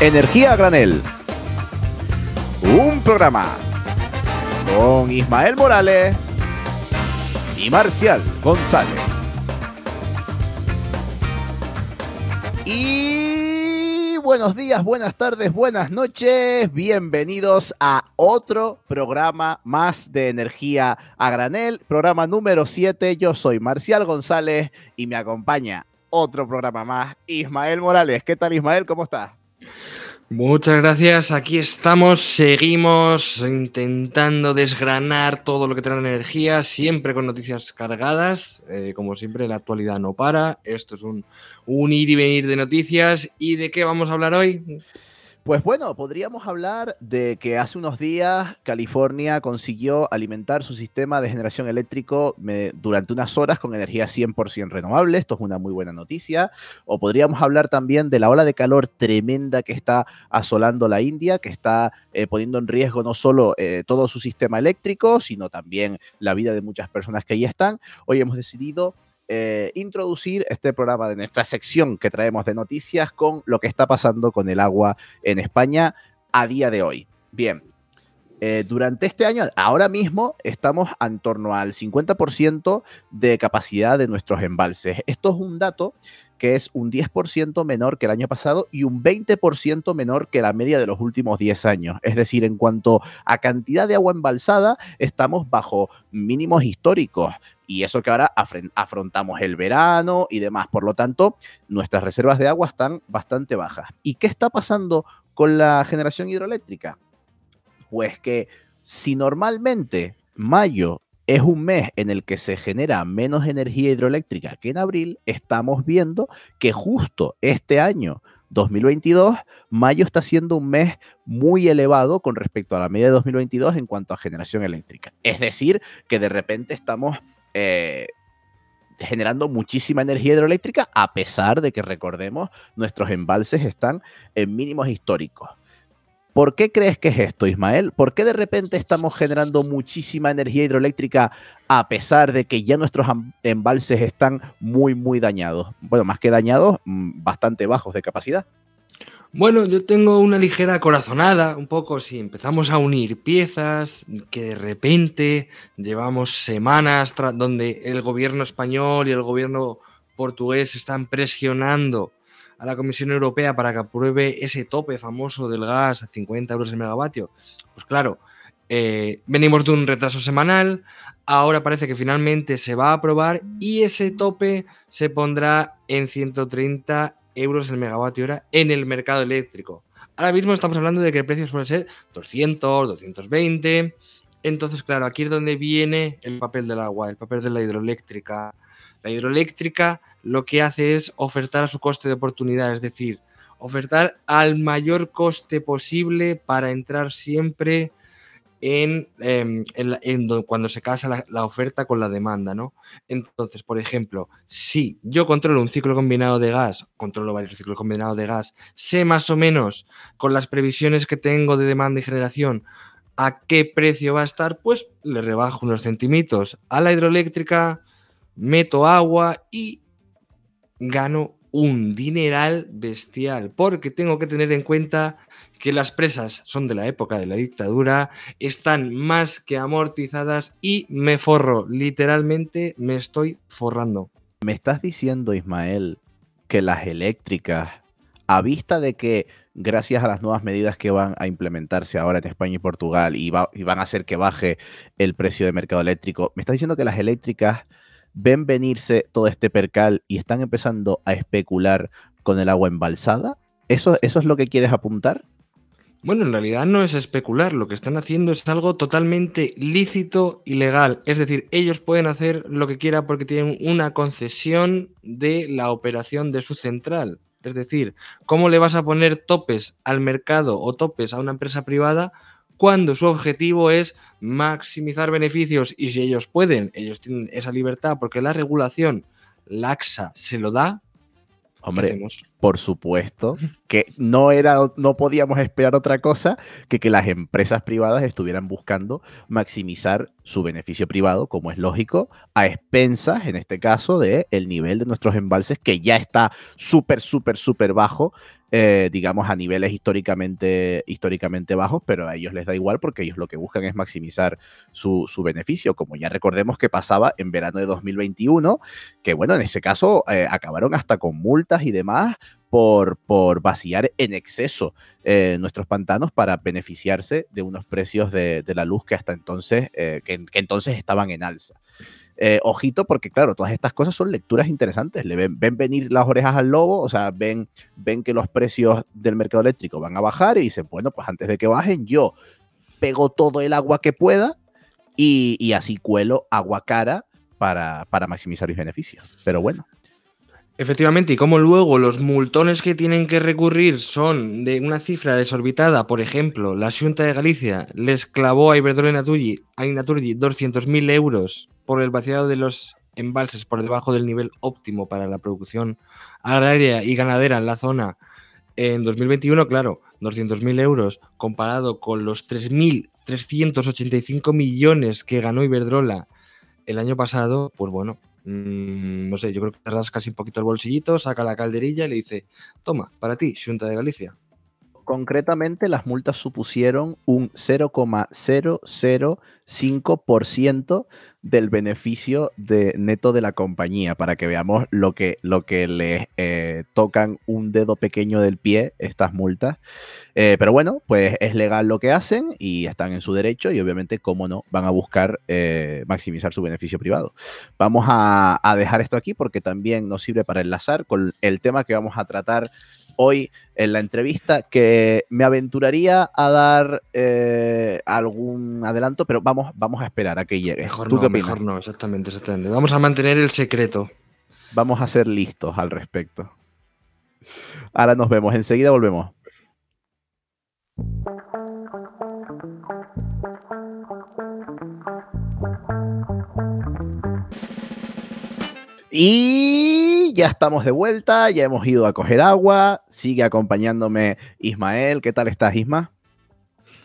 Energía Granel. Un programa con Ismael Morales y Marcial González. Y buenos días, buenas tardes, buenas noches. Bienvenidos a otro programa más de Energía a Granel, programa número 7. Yo soy Marcial González y me acompaña otro programa más, Ismael Morales. ¿Qué tal, Ismael? ¿Cómo estás? Muchas gracias, aquí estamos, seguimos intentando desgranar todo lo que trae energía, siempre con noticias cargadas, eh, como siempre la actualidad no para, esto es un, un ir y venir de noticias y de qué vamos a hablar hoy. Pues bueno, podríamos hablar de que hace unos días California consiguió alimentar su sistema de generación eléctrico durante unas horas con energía 100% renovable. Esto es una muy buena noticia. O podríamos hablar también de la ola de calor tremenda que está asolando la India, que está eh, poniendo en riesgo no solo eh, todo su sistema eléctrico, sino también la vida de muchas personas que ahí están. Hoy hemos decidido eh, introducir este programa de nuestra sección que traemos de noticias con lo que está pasando con el agua en España a día de hoy. Bien, eh, durante este año, ahora mismo, estamos en torno al 50% de capacidad de nuestros embalses. Esto es un dato que es un 10% menor que el año pasado y un 20% menor que la media de los últimos 10 años. Es decir, en cuanto a cantidad de agua embalsada, estamos bajo mínimos históricos y eso que ahora afrontamos el verano y demás. Por lo tanto, nuestras reservas de agua están bastante bajas. ¿Y qué está pasando con la generación hidroeléctrica? Pues que si normalmente mayo es un mes en el que se genera menos energía hidroeléctrica que en abril, estamos viendo que justo este año 2022, mayo está siendo un mes muy elevado con respecto a la media de 2022 en cuanto a generación eléctrica. Es decir, que de repente estamos eh, generando muchísima energía hidroeléctrica, a pesar de que, recordemos, nuestros embalses están en mínimos históricos. ¿Por qué crees que es esto, Ismael? ¿Por qué de repente estamos generando muchísima energía hidroeléctrica a pesar de que ya nuestros embalses están muy, muy dañados? Bueno, más que dañados, mm, bastante bajos de capacidad. Bueno, yo tengo una ligera corazonada, un poco si empezamos a unir piezas, que de repente llevamos semanas donde el gobierno español y el gobierno portugués están presionando a la Comisión Europea para que apruebe ese tope famoso del gas a 50 euros el megavatio. Pues claro, eh, venimos de un retraso semanal, ahora parece que finalmente se va a aprobar y ese tope se pondrá en 130 euros el megavatio hora en el mercado eléctrico. Ahora mismo estamos hablando de que el precio suele ser 200, 220. Entonces, claro, aquí es donde viene el papel del agua, el papel de la hidroeléctrica. La hidroeléctrica lo que hace es ofertar a su coste de oportunidad, es decir, ofertar al mayor coste posible para entrar siempre en, em, cuando se casa la, oferta con la demanda, ¿no? Entonces, por ejemplo, si yo controlo un ciclo combinado de gas, controlo varios ciclos combinados de gas, sé más o menos con las previsiones que tengo de demanda y generación a qué precio va a estar, pues le rebajo unos centímetros a la hidroeléctrica, meto agua y gano un dineral bestial, porque tengo que tener en cuenta que las presas son de la época de la dictadura, están más que amortizadas y me forro, literalmente me estoy forrando. ¿Me estás diciendo, Ismael, que las eléctricas, a vista de que gracias a las nuevas medidas que van a implementarse ahora en España y Portugal y, van a hacer que baje el precio de mercado eléctrico, ¿me estás diciendo que las eléctricas ven venirse todo este percal y están empezando a especular con el agua embalsada? ¿Eso, eso es lo que quieres apuntar? Bueno, en realidad no es especular, lo que están haciendo es algo totalmente lícito y legal. Es decir, ellos pueden hacer lo que quieran porque tienen una concesión de la operación de su central. Es decir, ¿cómo le vas a poner topes al mercado o topes a una empresa privada cuando su objetivo es maximizar beneficios y si ellos pueden, ellos tienen esa libertad porque la regulación laxa se lo da. Hombre, por supuesto que no era, no podíamos esperar otra cosa que que las empresas privadas estuvieran buscando maximizar su beneficio privado, como es lógico, a expensas, en este caso, de el nivel de nuestros embalses que ya está súper, súper, súper bajo eh, digamos, a niveles históricamente, históricamente bajos, pero a ellos les da igual porque ellos lo que buscan es maximizar su, beneficio, como ya recordemos que pasaba en verano de 2021, que bueno, en ese caso eh, acabaron hasta con multas y demás por, por, vaciar en exceso eh, nuestros pantanos para beneficiarse de unos precios de, la luz que hasta entonces, que, entonces estaban en alza. Eh, ojito, porque claro, todas estas cosas son lecturas interesantes. Le ven, venir las orejas al lobo, o sea, ven, ven que los precios del mercado eléctrico van a bajar y dicen, bueno, pues antes de que bajen, yo pego todo el agua que pueda y, así cuelo agua cara para, para maximizar mis beneficios. Pero bueno. Efectivamente, y como luego los multones que tienen que recurrir son de una cifra desorbitada, por ejemplo, la Junta de Galicia les clavó a Iberdrola Naturgy, a Naturgy 200.000 euros por el vaciado de los embalses por debajo del nivel óptimo para la producción agraria y ganadera en la zona en 2021, claro, 200.000 euros comparado con los 3.385 millones que ganó Iberdrola el año pasado, pues bueno, mmm, no sé, yo creo que te casi un poquito el bolsillito, saca la calderilla y le dice, toma, para ti, Junta de Galicia. Concretamente, las multas supusieron un 0,005% del beneficio de neto de la compañía, para que veamos lo que, lo que les eh, tocan un dedo pequeño del pie estas multas. Eh, pero bueno, pues es legal lo que hacen y están en su derecho y obviamente, cómo no, van a buscar eh, maximizar su beneficio privado. Vamos a, a dejar esto aquí porque también nos sirve para enlazar con el tema que vamos a tratar hoy en la entrevista que me aventuraría a dar eh, algún adelanto, pero vamos, vamos a esperar a que llegue. Mejor no, mejor no, exactamente, exactamente. Vamos a mantener el secreto. Vamos a ser listos al respecto. Ahora nos vemos, enseguida volvemos. Y ya estamos de vuelta, ya hemos ido a coger agua. Sigue acompañándome Ismael. ¿Qué tal estás, Isma?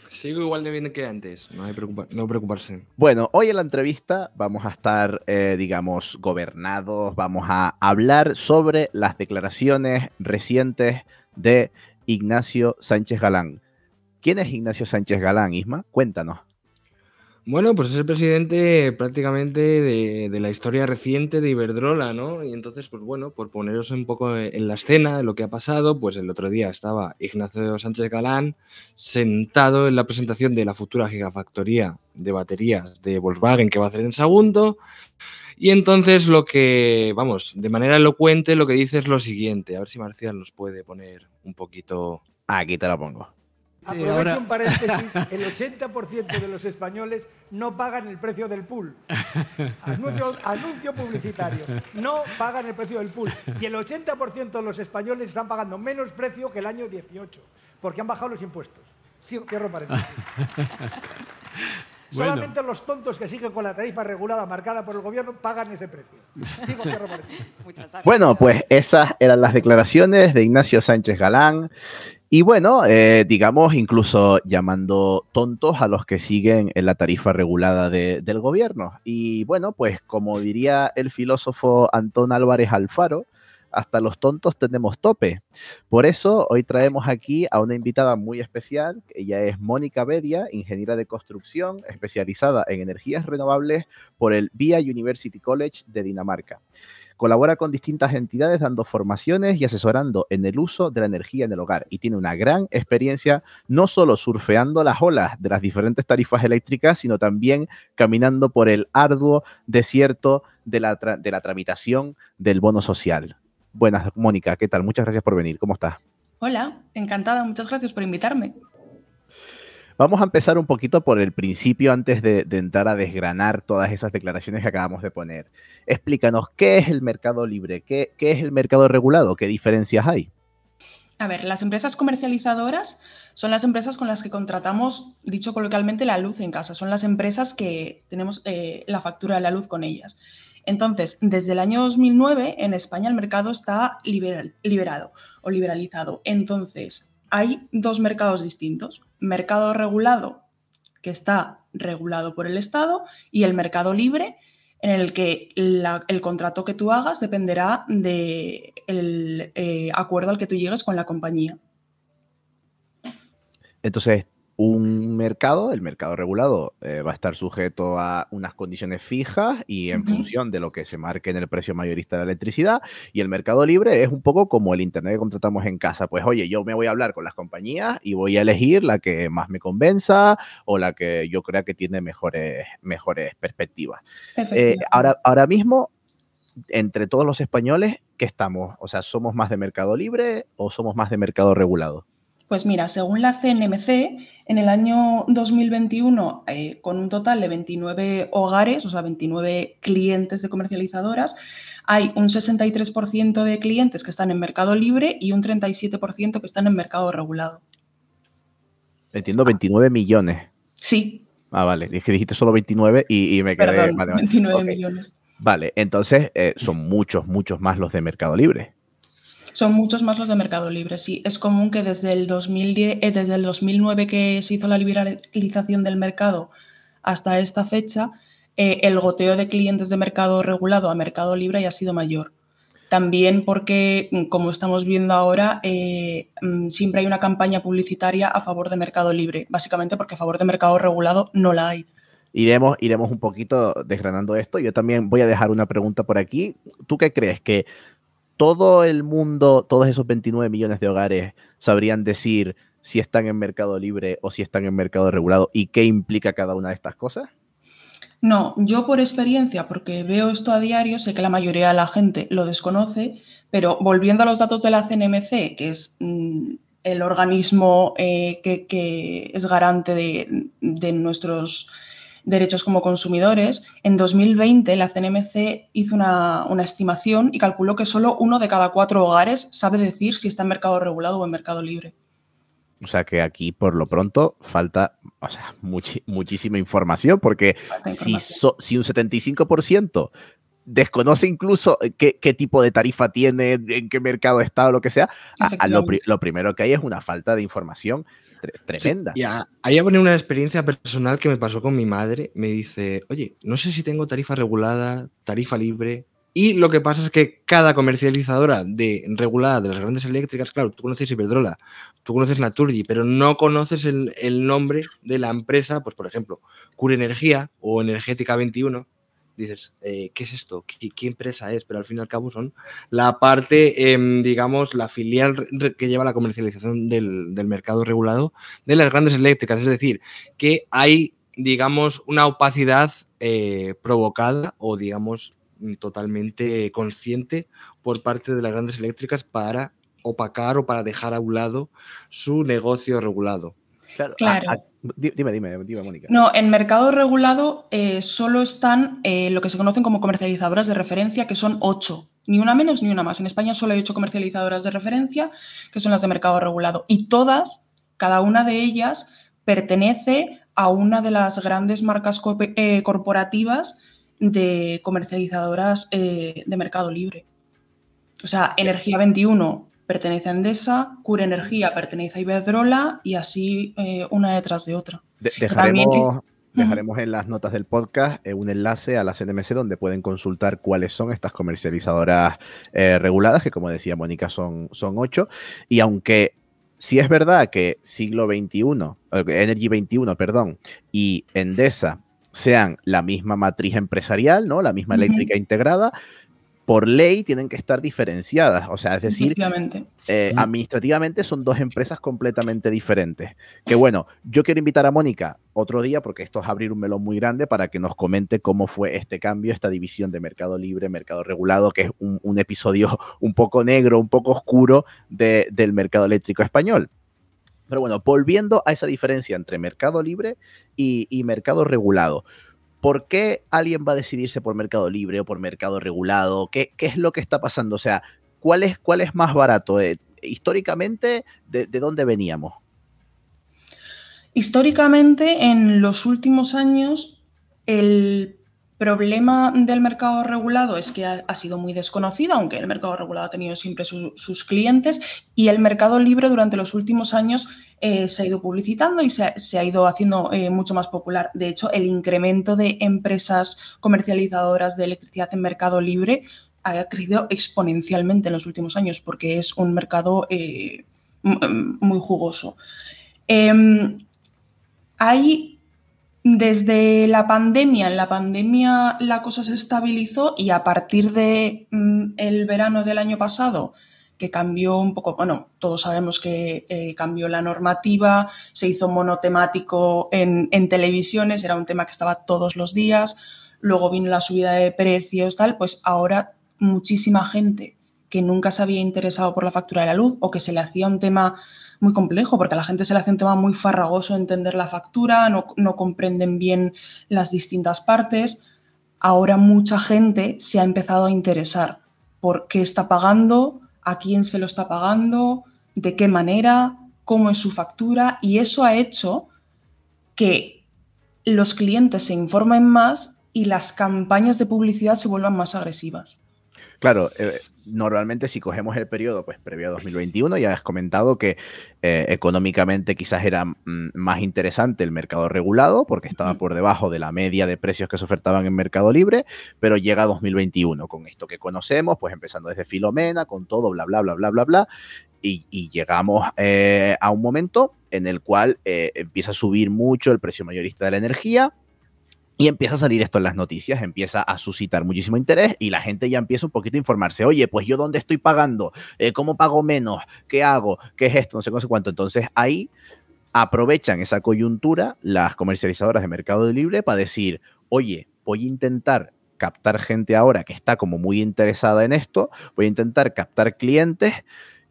Sigo igual de bien que antes, no hay no preocuparse. Bueno, hoy en la entrevista vamos a estar, eh, digamos, gobernados, vamos a hablar sobre las declaraciones recientes de Ignacio Sánchez Galán. ¿Quién es Ignacio Sánchez Galán, Isma? Cuéntanos. Bueno, pues es el presidente prácticamente de, la historia reciente de Iberdrola, ¿no? Y entonces, pues bueno, por poneros un poco en la escena de lo que ha pasado, pues el otro día estaba Ignacio Sánchez Galán sentado en la presentación de la futura gigafactoría de baterías de Volkswagen que va a hacer en segundo. Y entonces lo que, vamos, de manera elocuente lo que dice es lo siguiente. A ver si Marcial nos puede poner un poquito... Aquí te la pongo. Aprovecho un paréntesis, el 80% de los españoles no pagan el precio del pool. Anuncio, publicitario, no pagan el precio del pool. Y el 80% de los españoles están pagando menos precio que el año 18, porque han bajado los impuestos. Sí, cierro paréntesis. Solamente los tontos que siguen con la tarifa regulada marcada por el gobierno pagan ese precio. Sigo, cierro paréntesis. Bueno, pues esas eran las declaraciones de Ignacio Sánchez Galán. Y bueno, eh, digamos, incluso llamando tontos a los que siguen en la tarifa regulada del gobierno. Y bueno, pues como diría el filósofo Antón Álvarez Alfaro, hasta los tontos tenemos tope. Por eso hoy traemos aquí a una invitada muy especial. Ella es Mónica Bedia, ingeniera de construcción especializada en energías renovables por el VIA University College de Dinamarca. Colabora con distintas entidades dando formaciones y asesorando en el uso de la energía en el hogar y tiene una gran experiencia no solo surfeando las olas de las diferentes tarifas eléctricas, sino también caminando por el arduo desierto de la, de la tramitación del bono social. Buenas, Mónica, ¿qué tal? Muchas gracias por venir. ¿Cómo estás? Hola, encantada. Muchas gracias por invitarme. Vamos a empezar un poquito por el principio antes de, entrar a desgranar todas esas declaraciones que acabamos de poner. Explícanos, ¿qué es el mercado libre? ¿Qué, es el mercado regulado? ¿Qué diferencias hay? A ver, las empresas comercializadoras son las empresas con las que contratamos, dicho coloquialmente, la luz en casa. Son las empresas que tenemos eh, la factura de la luz con ellas. Entonces, desde el año 2009 en España el mercado está liberado o liberalizado. Entonces, hay dos mercados distintos mercado regulado, que está regulado por el Estado, y el mercado libre, en el que el contrato que tú hagas dependerá del de eh, acuerdo al que tú llegues con la compañía. Entonces, un mercado, el mercado regulado, eh, va a estar sujeto a unas condiciones fijas y en función de lo que se marque en el precio mayorista de la electricidad. Y el mercado libre es un poco como el Internet que contratamos en casa. Pues oye, yo me voy a hablar con las compañías y voy a elegir la que más me convenza o la que yo crea que tiene mejores, mejores perspectivas. Eh, ahora, ahora mismo, entre todos los españoles, ¿qué estamos? O sea, ¿somos más de mercado libre o somos más de mercado regulado? Pues mira, según la CNMC, en el año 2021, eh, con un total de 29 hogares, o sea, 29 clientes de comercializadoras, hay un 63% de clientes que están en mercado libre y un 37% que están en mercado regulado. Entiendo, 29 millones. Sí. Ah, vale. Es que dijiste solo 29 y, me quedé... Perdón, 29 millones. Vale, entonces eh, son muchos, muchos más los de mercado libre. Son muchos más los de Mercado Libre, sí. Es común que desde el, 2010, eh, desde el 2009 que se hizo la liberalización del mercado hasta esta fecha, eh, el goteo de clientes de mercado regulado a mercado libre haya sido mayor. También porque, mm, como estamos viendo ahora, eh, mm, siempre hay una campaña publicitaria a favor de mercado libre, básicamente porque a favor de mercado regulado no la hay. Iremos, iremos un poquito desgranando esto. Yo también voy a dejar una pregunta por aquí. ¿Tú qué crees? ¿Que todo el mundo, todos esos 29 millones de hogares sabrían decir si están en mercado libre o si están en mercado regulado y qué implica cada una de estas cosas? No, yo por experiencia, porque veo esto a diario, sé que la mayoría de la gente lo desconoce, pero volviendo a los datos de la CNMC, que es mm, el organismo eh, que, es garante de nuestros derechos como consumidores, en 2020 la CNMC hizo una, estimación y calculó que solo uno de cada cuatro hogares sabe decir si está en mercado regulado o en mercado libre. O sea que aquí por lo pronto falta muchísima información porque Si, si un 75% desconoce incluso qué, tipo de tarifa tiene, en qué mercado está o lo que sea, lo, lo, primero que hay es una falta de información tremenda. y ahí voy a una experiencia personal que me pasó con mi madre. Me dice, oye, no sé si tengo tarifa regulada, tarifa libre. Y lo que pasa es que cada comercializadora de regulada de las grandes eléctricas, claro, tú conoces Iberdrola, tú conoces Naturgy, pero no conoces el, el nombre de la empresa, pues por ejemplo, Cure Energía o Energética 21, dices, eh, ¿qué es esto? ¿Qué, empresa es? Pero al fin y al cabo son la parte, em, digamos, la filial que lleva la comercialización del, mercado regulado de las grandes eléctricas. Es decir, que hay, digamos, una opacidad eh, provocada o, digamos, totalmente consciente por parte de las grandes eléctricas para opacar o para dejar a un lado su negocio regulado. Claro. Dime, dime, dime, Mónica. No, en mercado regulado eh, solo están eh, lo que se conocen como comercializadoras de referencia, que son ocho. Ni una menos ni una más. En España solo hay ocho comercializadoras de referencia, que son las de mercado regulado. Y todas, cada una de ellas, pertenece a una de las grandes marcas eh, corporativas de comercializadoras de mercado libre. O sea, Energía 21 pertenece a Endesa, Cure Energía pertenece a Iberdrola y así eh, una detrás de otra. dejaremos, dejaremos en las notas del podcast eh, un enlace a la CNMC donde pueden consultar cuáles son estas comercializadoras eh, reguladas, que como decía Mónica son, son ocho. Y aunque sí es verdad que siglo XXI, Energy 21, perdón, y Endesa sean la misma matriz empresarial, ¿no? La misma eléctrica integrada, por ley tienen que estar diferenciadas. O sea, es decir, eh, administrativamente son dos empresas completamente diferentes. Que bueno, yo quiero invitar a Mónica otro día, porque esto es abrir un melón muy grande, para que nos comente cómo fue este cambio, esta división de mercado libre, mercado regulado, que es un, episodio un poco negro, un poco oscuro del mercado eléctrico español. Pero bueno, volviendo a esa diferencia entre mercado libre y mercado regulado. ¿Por qué alguien va a decidirse por mercado libre o por mercado regulado? ¿Qué, es lo que está pasando? O sea, ¿cuál es, cuál es más barato? Eh, históricamente, ¿de, dónde veníamos? Históricamente, en los últimos años, el Problema del mercado regulado es que ha, sido muy desconocido, aunque el mercado regulado ha tenido siempre sus clientes, y el mercado libre durante los últimos años eh, se ha ido publicitando y se, ha ido haciendo eh, mucho más popular. De hecho, el incremento de empresas comercializadoras de electricidad en mercado libre ha crecido exponencialmente en los últimos años porque es un mercado eh, muy jugoso. Em, hay desde la pandemia, en la pandemia la cosa se estabilizó y a partir de mm, el verano del año pasado, que cambió un poco, bueno, todos sabemos que eh, cambió la normativa, se hizo monotemático en, en, televisiones, era un tema que estaba todos los días, luego vino la subida de precios, tal, pues ahora muchísima gente que nunca se había interesado por la factura de la luz o que se le hacía un tema muy complejo, porque a la gente se le hace un tema muy farragoso entender la factura, no, no comprenden bien las distintas partes. Ahora mucha gente se ha empezado a interesar por qué está pagando, a quién se lo está pagando, de qué manera, cómo es su factura, y eso ha hecho que los clientes se informen más y las campañas de publicidad se vuelvan más agresivas. Claro, eh, normalmente si cogemos el periodo pues previo a 2021, ya has comentado que eh, económicamente quizás era mm, más interesante el mercado regulado porque estaba por debajo de la media de precios que se ofertaban en mercado libre, pero llega 2021 con esto que conocemos, pues empezando desde Filomena, con todo, bla, bla, bla, bla, bla, bla, y, llegamos eh, a un momento en el cual eh, empieza a subir mucho el precio mayorista de la energía, y empieza a salir esto en las noticias, empieza a suscitar muchísimo interés y la gente ya empieza un poquito a informarse. Oye, pues yo dónde estoy pagando, eh, cómo pago menos, qué hago, qué es esto, no sé, no sé cuánto. Entonces ahí aprovechan esa coyuntura las comercializadoras de Mercado Libre para decir, oye, voy a intentar captar gente ahora que está como muy interesada en esto, voy a intentar captar clientes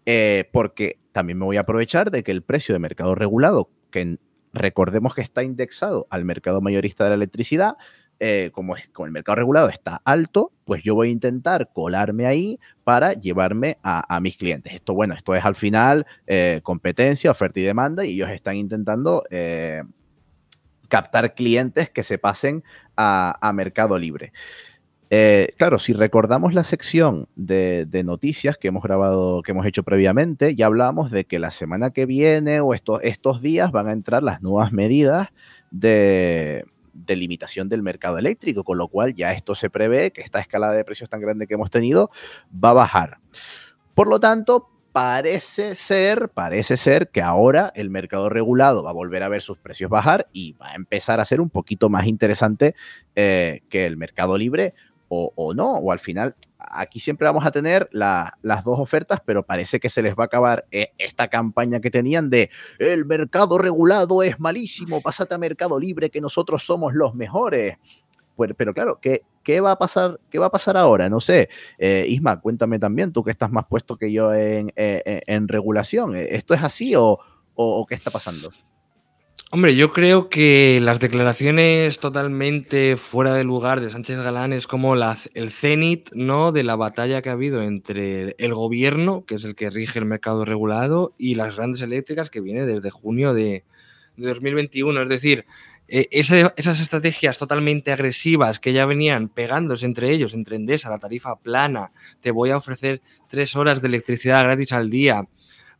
eh, porque también me voy a aprovechar de que el precio de mercado regulado, que Recordemos que está indexado al mercado mayorista de la electricidad. Eh, como, es, como el mercado regulado está alto, pues yo voy a intentar colarme ahí para llevarme a, mis clientes. Esto, bueno, esto es al final eh, competencia, oferta y demanda, y ellos están intentando eh, captar clientes que se pasen a mercado libre. Eh, claro, si recordamos la sección de, noticias que hemos grabado, que hemos hecho previamente, ya hablábamos de que la semana que viene o estos días van a entrar las nuevas medidas de, limitación del mercado eléctrico, con lo cual ya esto se prevé que esta escalada de precios tan grande que hemos tenido va a bajar. Por lo tanto, parece ser, parece ser que ahora el mercado regulado va a volver a ver sus precios bajar y va a empezar a ser un poquito más interesante eh, que el mercado libre o, no, o al final aquí siempre vamos a tener las dos ofertas, pero parece que se les va a acabar eh, esta campaña que tenían de el mercado regulado es malísimo, pásate a mercado libre que nosotros somos los mejores. Pues, pero claro, ¿qué, ¿qué, va a pasar, ¿qué va a pasar ahora? No sé. Eh, Isma, cuéntame también, tú que estás más puesto que yo en, eh, en regulación. ¿Esto es así o, o qué está pasando? Hombre, yo creo que las declaraciones totalmente fuera de lugar de Sánchez Galán es como el cenit ¿no? de la batalla que ha habido entre el gobierno, que es el que rige el mercado regulado, y las grandes eléctricas que viene desde junio de, 2021. Es decir, eh, esas estrategias totalmente agresivas que ya venían pegándose entre ellos, entre Endesa, la tarifa plana, te voy a ofrecer tres horas de electricidad gratis al día,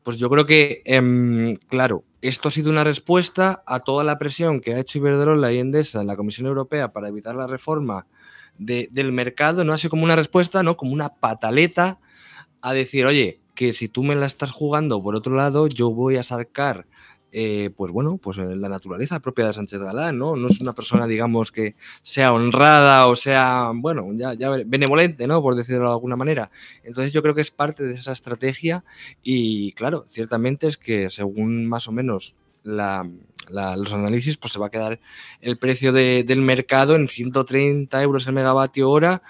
pues yo creo que, em, claro, esto ha sido una respuesta a toda la presión que ha hecho Iberdrola y Endesa en la Comisión Europea para evitar la reforma del mercado, no ha sido como una respuesta, no como una pataleta a decir, oye, que si tú me la estás jugando por otro lado, yo voy a sacar eh, pues bueno, pues la naturaleza propia de Sánchez Galán, ¿no? No es una persona, digamos, que sea honrada o sea, bueno, ya, ya benevolente, ¿no? Por decirlo de alguna manera. Entonces yo creo que es parte de esa estrategia y claro, ciertamente es que según más o menos los análisis, pues se va a quedar el precio del mercado en 130 euros el megavatio hora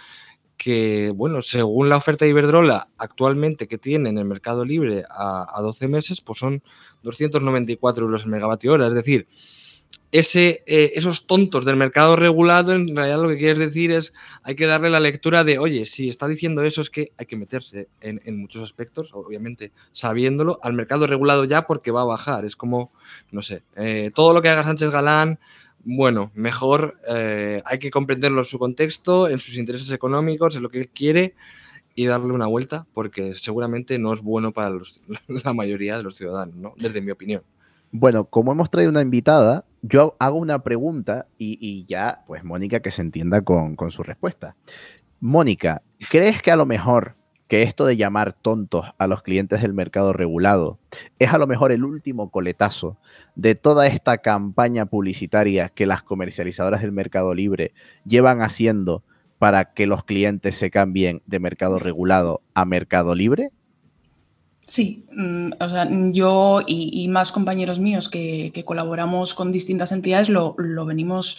que, bueno, según la oferta de Iberdrola actualmente que tiene en el mercado libre a, 12 meses, pues son 294 euros el megavatio hora. Es decir, ese, eh, esos tontos del mercado regulado, en realidad lo que quieres decir es hay que darle la lectura de, oye, si está diciendo eso es que hay que meterse en, muchos aspectos, obviamente sabiéndolo, al mercado regulado ya porque va a bajar. Es como, no sé, eh, todo lo que haga Sánchez Galán bueno, mejor eh, hay que comprenderlo en su contexto, en sus intereses económicos, en lo que él quiere y darle una vuelta, porque seguramente no es bueno para la mayoría de los ciudadanos, ¿no? Desde mi opinión. Bueno, como hemos traído una invitada, yo hago una pregunta y, ya, pues Mónica que se entienda con su respuesta. Mónica, ¿crees que a lo mejor que esto de llamar tontos a los clientes del mercado regulado es a lo mejor el último coletazo de toda esta campaña publicitaria que las comercializadoras del mercado libre llevan haciendo para que los clientes se cambien de mercado regulado a mercado libre? Sí, mm, o sea, yo y, más compañeros míos que, colaboramos con distintas entidades lo, venimos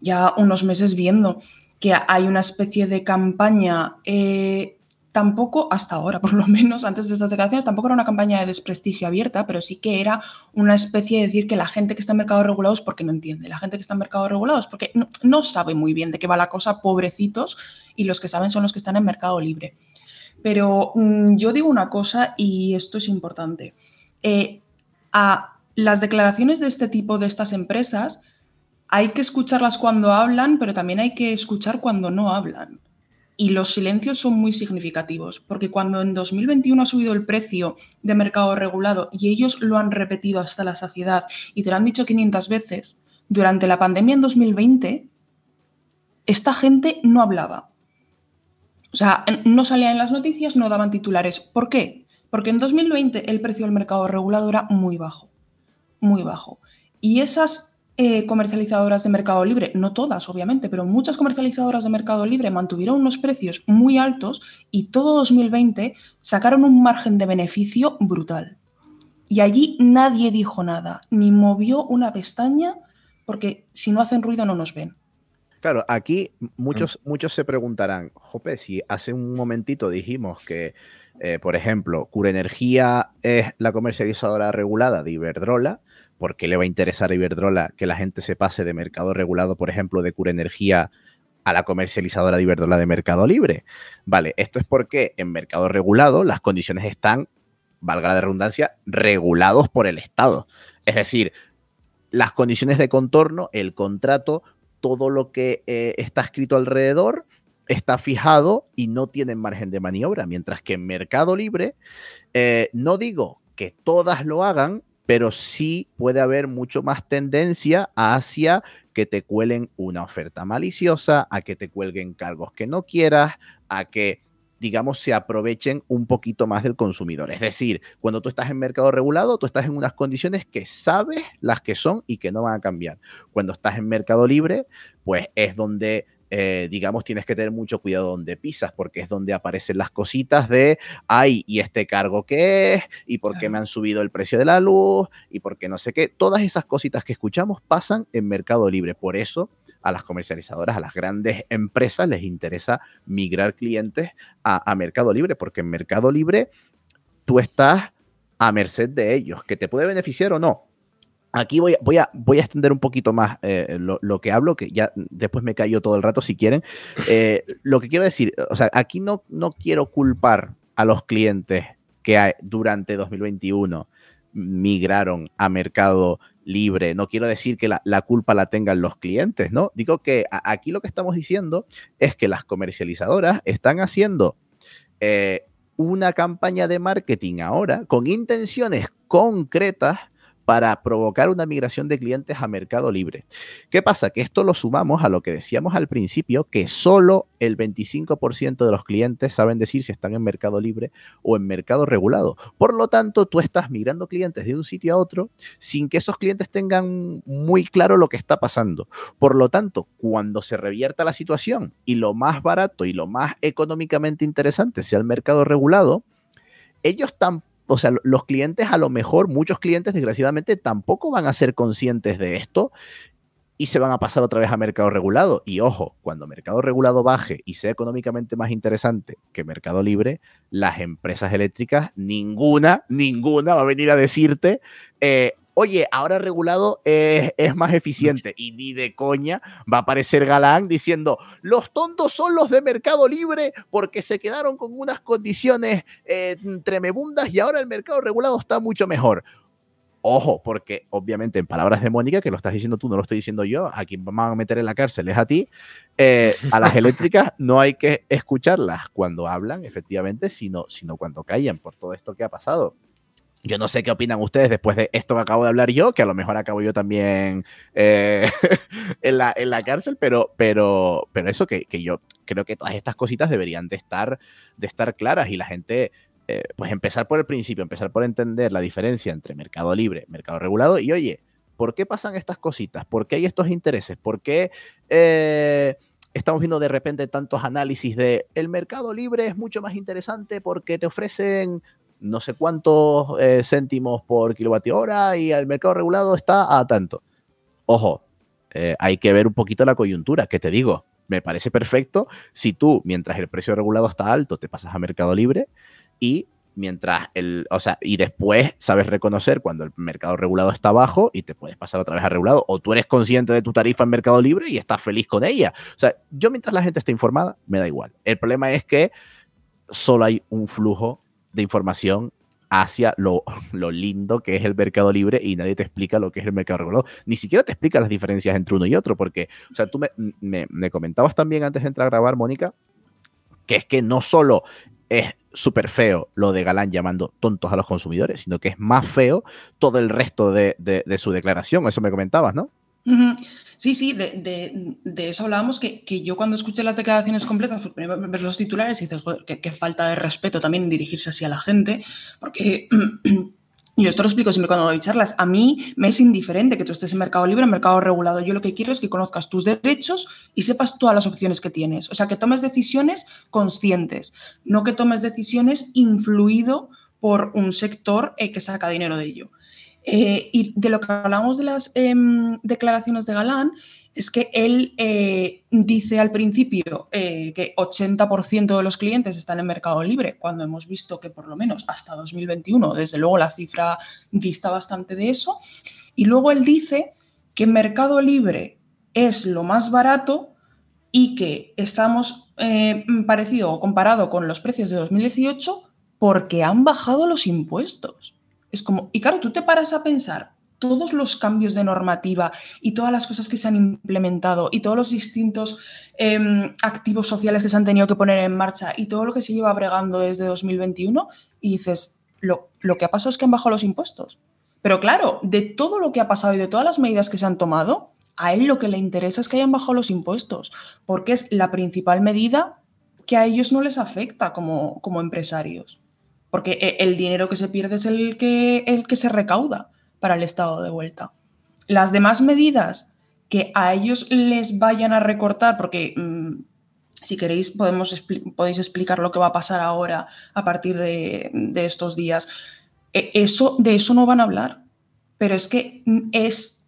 ya unos meses viendo, que hay una especie de campaña eh, tampoco hasta ahora, por lo menos antes de estas declaraciones, tampoco era una campaña de desprestigio abierta, pero sí que era una especie de decir que la gente que está en mercado regulado es porque no entiende, la gente que está en mercado regulado es porque no, sabe muy bien de qué va la cosa, pobrecitos, y los que saben son los que están en mercado libre. Pero mm, yo digo una cosa y esto es importante. Eh, a las declaraciones de este tipo de estas empresas hay que escucharlas cuando hablan, pero también hay que escuchar cuando no hablan. Y los silencios son muy significativos, porque cuando en 2021 ha subido el precio de mercado regulado y ellos lo han repetido hasta la saciedad y te lo han dicho 500 veces, durante la pandemia en 2020, esta gente no hablaba. O sea, no salía en las noticias, no daban titulares. ¿Por qué? Porque en 2020 el precio del mercado regulado era muy bajo, muy bajo. Y esas eh, comercializadoras de Mercado Libre, no todas obviamente, pero muchas comercializadoras de Mercado Libre mantuvieron unos precios muy altos y todo 2020 sacaron un margen de beneficio brutal. Y allí nadie dijo nada, ni movió una pestaña, porque si no hacen ruido no nos ven. Claro, aquí muchos, muchos se preguntarán, Jope, si hace un momentito dijimos que, eh, por ejemplo, Cura Energía es la comercializadora regulada de Iberdrola, ¿por qué le va a interesar a Iberdrola que la gente se pase de mercado regulado, por ejemplo, de Cura Energía a la comercializadora de Iberdrola de mercado libre? Vale, esto es porque en mercado regulado las condiciones están, valga la redundancia, regulados por el Estado. Es decir, las condiciones de contorno, el contrato, todo lo que eh, está escrito alrededor está fijado y no tienen margen de maniobra, mientras que en mercado libre, eh, no digo que todas lo hagan, pero sí puede haber mucho más tendencia hacia que te cuelen una oferta maliciosa, a que te cuelguen cargos que no quieras, a que digamos, se aprovechen un poquito más del consumidor. Es decir, cuando tú estás en mercado regulado, tú estás en unas condiciones que sabes las que son y que no van a cambiar. Cuando estás en mercado libre, pues es donde eh, digamos, tienes que tener mucho cuidado donde pisas, porque es donde aparecen las cositas de, ay, ¿y este cargo qué es? ¿Y por qué me han subido el precio de la luz? ¿Y por qué no sé qué? Todas esas cositas que escuchamos pasan en Mercado Libre. Por eso a las comercializadoras, a las grandes empresas les interesa migrar clientes a, a Mercado Libre, porque en Mercado Libre tú estás a merced de ellos, que te puede beneficiar o no, Aquí voy, voy, a, voy a extender un poquito más eh, lo, que hablo, que ya después me cayó todo el rato si quieren. Eh, lo que quiero decir, o sea, aquí no, no quiero culpar a los clientes que durante 2021 migraron a mercado libre. No quiero decir que la, culpa la tengan los clientes, ¿no? Digo que aquí lo que estamos diciendo es que las comercializadoras están haciendo eh, una campaña de marketing ahora con intenciones concretas para provocar una migración de clientes a mercado libre. ¿Qué pasa? Que esto lo sumamos a lo que decíamos al principio, que solo el 25% de los clientes saben decir si están en mercado libre o en mercado regulado. Por lo tanto, tú estás migrando clientes de un sitio a otro sin que esos clientes tengan muy claro lo que está pasando. Por lo tanto, cuando se revierta la situación y lo más barato y lo más económicamente interesante sea el mercado regulado, ellos tampoco o sea, los clientes a lo mejor, muchos clientes desgraciadamente tampoco van a ser conscientes de esto y se van a pasar otra vez a mercado regulado. Y ojo, cuando mercado regulado baje y sea económicamente más interesante que mercado libre, las empresas eléctricas, ninguna, ninguna va a venir a decirte, eh, oye, ahora regulado es, más eficiente. Y ni de coña va a aparecer Galán diciendo, los tontos son los de Mercado Libre porque se quedaron con unas condiciones eh, tremebundas y ahora el mercado regulado está mucho mejor. Ojo, porque obviamente en palabras de Mónica, que lo estás diciendo tú, no lo estoy diciendo yo, a quien vamos a meter en la cárcel es a ti, eh, a las eléctricas no hay que escucharlas cuando hablan, efectivamente, sino, sino cuando callan por todo esto que ha pasado. Yo no sé qué opinan ustedes después de esto que acabo de hablar yo, que a lo mejor acabo yo también eh, en, la, en, la, cárcel, pero, pero, pero eso que, que, yo creo que todas estas cositas deberían de estar, de estar claras y la gente eh, pues empezar por el principio, empezar por entender la diferencia entre mercado libre, mercado regulado y oye, ¿por qué pasan estas cositas? ¿Por qué hay estos intereses? ¿Por qué eh, estamos viendo de repente tantos análisis de el mercado libre es mucho más interesante porque te ofrecen no sé cuántos eh, céntimos por kilovatio hora y el mercado regulado está a tanto? Ojo, hay que ver un poquito la coyuntura, que te digo, me parece perfecto si tú, mientras el precio regulado está alto, te pasas a mercado libre y mientras el, o sea, y después sabes reconocer cuando el mercado regulado está bajo y te puedes pasar otra vez a regulado, o tú eres consciente de tu tarifa en mercado libre y estás feliz con ella. O sea, yo mientras la gente esté informada, me da igual. El problema es que solo hay un flujo de información hacia lo, lo, lindo que es el mercado libre y nadie te explica lo que es el mercado regulado. Ni siquiera te explica las diferencias entre uno y otro, porque, o sea, tú me, me, me comentabas también antes de entrar a grabar, Mónica, que es que no solo es súper feo lo de Galán llamando tontos a los consumidores, sino que es más feo todo el resto de, su declaración. Eso me comentabas, ¿no? Sí, sí, de, eso hablábamos, que, yo cuando escuché las declaraciones completas, pues primero ver los titulares y dices, qué falta de respeto también dirigirse así a la gente, porque Yo esto lo explico siempre cuando doy charlas. A mí me es indiferente que tú estés en mercado libre, en mercado regulado. Yo lo que quiero es que conozcas tus derechos y sepas todas las opciones que tienes. O sea, que tomes decisiones conscientes, no que tomes decisiones influido por un sector eh, que saca dinero de ello. Eh, y de lo que hablamos de las em, declaraciones de Galán, es que él eh, dice al principio eh, que 80% de los clientes están en mercado libre, cuando hemos visto que por lo menos hasta 2021, desde luego la cifra dista bastante de eso. Y luego él dice que mercado libre es lo más barato y que estamos parecido o comparado con los precios de 2018 porque han bajado los impuestos. Es como, y claro, tú te paras a pensar, todos los cambios de normativa y todas las cosas que se han implementado y todos los distintos em, activos sociales que se han tenido que poner en marcha y todo lo que se lleva bregando desde 2021 y dices, lo, lo que ha pasado es que han bajado los impuestos. Pero claro, de todo lo que ha pasado y de todas las medidas que se han tomado, a él lo que le interesa es que hayan bajado los impuestos, porque es la principal medida que a ellos no les afecta como, como empresarios. Porque eh, el dinero que se pierde es el que, el que se recauda para el estado de vuelta. Las demás medidas que a ellos les vayan a recortar, porque mm, si queréis podemos, podéis explicar lo que va a pasar ahora a partir de, estos días, e, eso, de eso no van a hablar. Pero es que es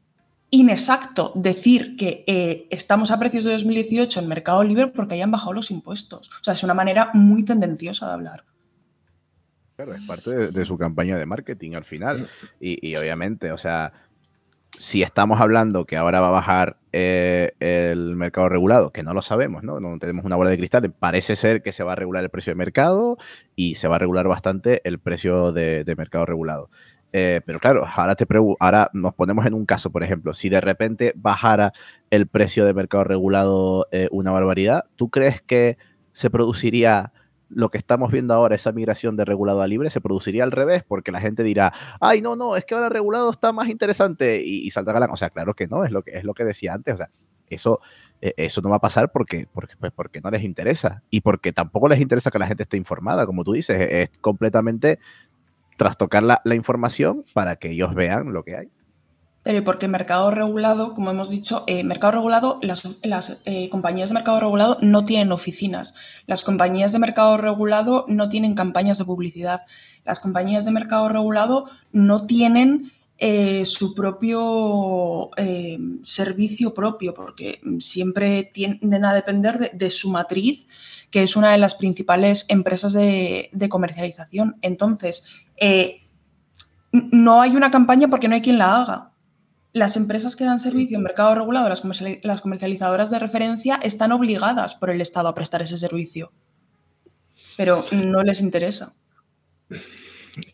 inexacto decir que eh, estamos a precios de 2018 en Mercado Libre porque hayan bajado los impuestos. O sea, es una manera muy tendenciosa de hablar es parte de, su campaña de marketing al final. Y, obviamente, o sea, si estamos hablando que ahora va a bajar eh, el mercado regulado, que no lo sabemos, ¿no? No tenemos una bola de cristal, parece ser que se va a regular el precio de mercado y se va a regular bastante el precio de, mercado regulado. Eh, pero claro, ahora, te ahora nos ponemos en un caso, por ejemplo, si de repente bajara el precio de mercado regulado eh, una barbaridad, ¿tú crees que se produciría lo que estamos viendo ahora, esa migración de regulado a libre, se produciría al revés, porque la gente dirá, ay, no, no, es que ahora regulado está más interesante y, y saldrá galán. O sea, claro que no, es lo que, es lo que decía antes. O sea, eso, e, eso no va a pasar porque, porque, pues porque no les interesa y porque tampoco les interesa que la gente esté informada, como tú dices, es, completamente trastocar la, la información para que ellos vean lo que hay. Pero porque mercado regulado, como hemos dicho, eh, mercado regulado, las, eh, compañías de mercado regulado no tienen oficinas. Las compañías de mercado regulado no tienen campañas de publicidad. Las compañías de mercado regulado no tienen eh, su propio servicio propio, porque siempre tienden a depender de, su matriz, que es una de las principales empresas de comercialización. Entonces, no hay una campaña porque no hay quien la haga las empresas que dan servicio en mercado regulado, las, comercializadoras de referencia, están obligadas por el Estado a prestar ese servicio, pero no les interesa.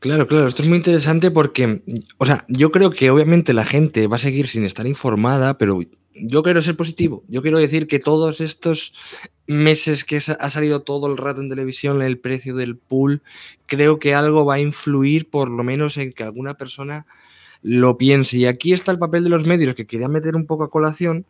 Claro, claro, esto es muy interesante porque, o sea, yo creo que obviamente la gente va a seguir sin estar informada, pero yo quiero ser positivo. Yo quiero decir que todos estos meses que ha salido todo el rato en televisión el precio del pool, creo que algo va a influir por lo menos en que alguna persona lo piense. Y aquí está el papel de los medios que quería meter un poco a colación,